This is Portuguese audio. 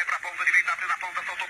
vai pra ponta direita, abre na ponta, soltou